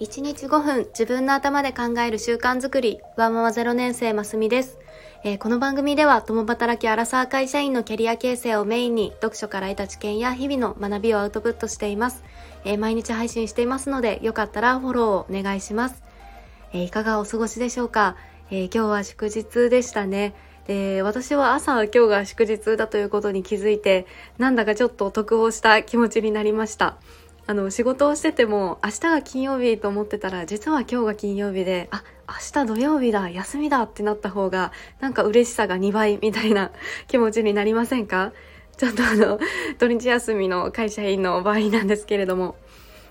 1日5分自分の頭で考える習慣づくり、ワンママ0年生ますみです、えー、この番組では共働きアラサー会社員のキャリア形成をメインに読書から得た知見や日々の学びをアウトプットしています。えー、毎日配信していますのでよかったらフォローをお願いします。えー、いかがお過ごしでしょうか、え今日は祝日でしたね。で私は朝今日が祝日だということに気づいてなんだかちょっと得をした気持ちになりましたあの仕事をしてても明日が金曜日と思ってたら実は今日が金曜日であ明日土曜日だ休みだってなった方がなんか嬉しさが2倍みたいな気持ちになりませんか？ちょっとあの 土日休みの会社員の場合なんですけれども。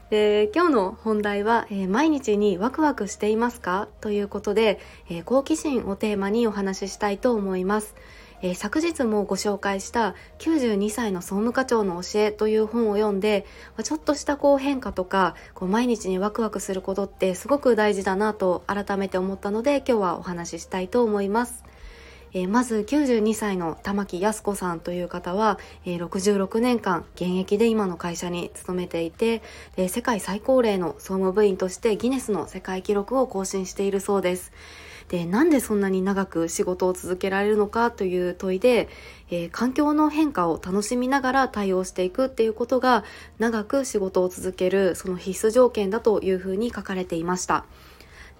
で今日の本題は、えー、毎日にワクワクしていますか？ということで、えー、好奇心をテーマにお話ししたいと思います。えー、昨日もご紹介した92歳の総務課長の教えという本を読んで、ちょっとしたこう変化とか、こう毎日にワクワクすることってすごく大事だなと改めて思ったので今日はお話ししたいと思います。えー、まず92歳の玉木靖子さんという方は、えー、66年間現役で今の会社に勤めていて、えー、世界最高齢の総務部員としてギネスの世界記録を更新しているそうです。でなんでそんなに長く仕事を続けられるのかという問いで、えー、環境の変化を楽しみながら対応していくっていうことが長く仕事を続けるその必須条件だというふうに書かれていました。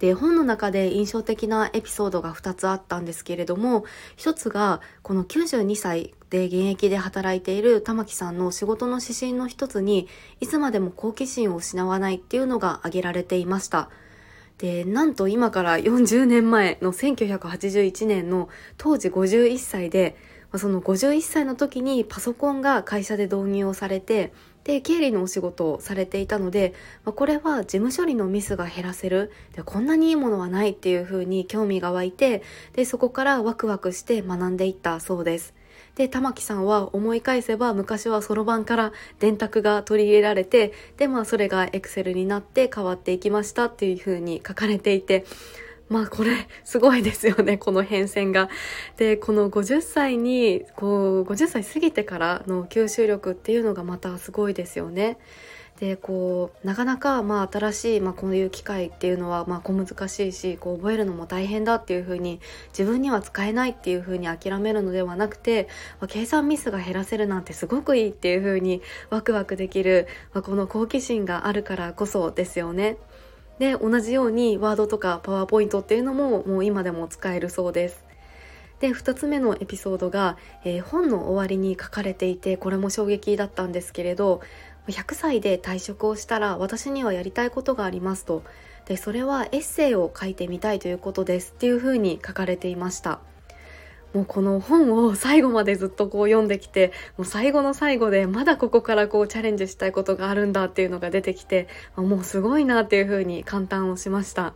で本の中で印象的なエピソードが2つあったんですけれども1つがこの92歳で現役で働いている玉木さんの仕事の指針の1つにいつまでも好奇心を失わないっていうのが挙げられていました。でなんと今から40年前の1981年の当時51歳でその51歳の時にパソコンが会社で導入をされてで経理のお仕事をされていたので、ま、これは事務処理のミスが減らせるでこんなにいいものはないっていうふうに興味が湧いてでそこからワクワクして学んでいったそうです。で玉木さんは思い返せば昔はそろばんから電卓が取り入れられてでまあそれがエクセルになって変わっていきましたっていうふうに書かれていてまあこれすごいですよね この変遷が。でこの50歳にこう50歳過ぎてからの吸収力っていうのがまたすごいですよね。でこうなかなかまあ新しい、まあ、こういう機械っていうのはまあ小難しいしこう覚えるのも大変だっていうふうに自分には使えないっていうふうに諦めるのではなくて、まあ、計算ミスが減らせるなんてすごくいいっていうふうにワクワクできる、まあ、この好奇心があるからこそですよね。で同じようにワードとかパワーポイントっていうのももう今でも使えるそうです。で2つ目のエピソードが、えー、本の終わりに書かれていてこれも衝撃だったんですけれど100歳で退職をしたら私にはやりたいことがありますと。でそれはエッセイを書いてみたいということですっていうふうに書かれていました。もうこの本を最後までずっとこう読んできてもう最後の最後でまだここからこうチャレンジしたいことがあるんだっていうのが出てきてもうすごいなっていうふうに感嘆をしました。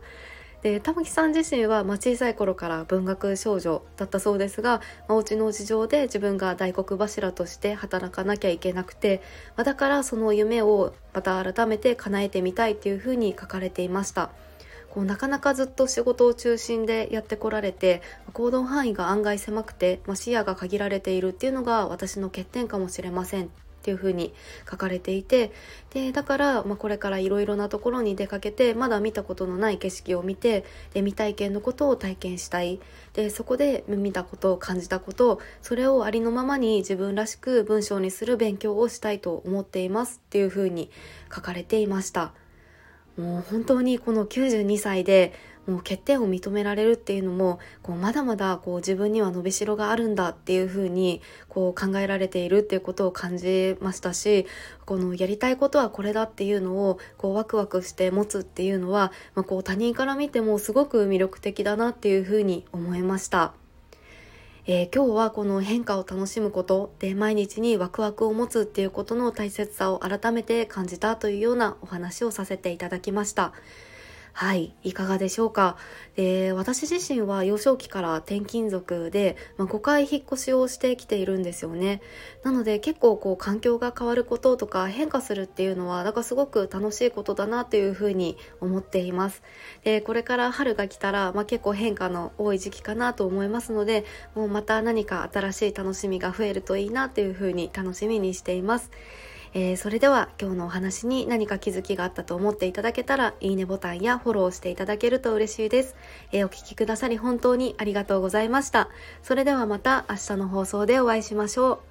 で玉木さん自身は、まあ、小さい頃から文学少女だったそうですが、まあ、お家の事情で自分が大黒柱として働かなきゃいけなくて、まあ、だからその夢をまた改めて叶えてみたいっていうふうに書かれていました。こうなかなかずっと仕事を中心でやってこられて行動範囲が案外狭くて、まあ、視野が限られているっていうのが私の欠点かもしれませんっていうふうに書かれていてでだから、まあ、これからいろいろなところに出かけてまだ見たことのない景色を見てで未体験のことを体験したいでそこで見たことを感じたことそれをありのままに自分らしく文章にする勉強をしたいと思っていますっていうふうに書かれていました。もう本当にこの92歳でもう欠点を認められるっていうのもこうまだまだこう自分には伸びしろがあるんだっていうふうにこう考えられているっていうことを感じましたしこのやりたいことはこれだっていうのをこうワクワクして持つっていうのは、まあ、こう他人から見てもすごく魅力的だなっていうふうに思いました。えー、今日はこの変化を楽しむことで毎日にワクワクを持つっていうことの大切さを改めて感じたというようなお話をさせていただきました。はい、いかがでしょうか？で私自身は幼少期から転勤族で、まあ、5回引っ越しをしてきているんですよね。なので結構こう環境が変わることとか変化するっていうのはだかすごく楽しいことだなというふうに思っています。でこれから春が来たら、まあ、結構変化の多い時期かなと思いますのでもうまた何か新しい楽しみが増えるといいなというふうに楽しみにしています。えー、それでは今日のお話に何か気づきがあったと思っていただけたら、いいねボタンやフォローしていただけると嬉しいです。えー、お聴きくださり本当にありがとうございました。それではまた明日の放送でお会いしましょう。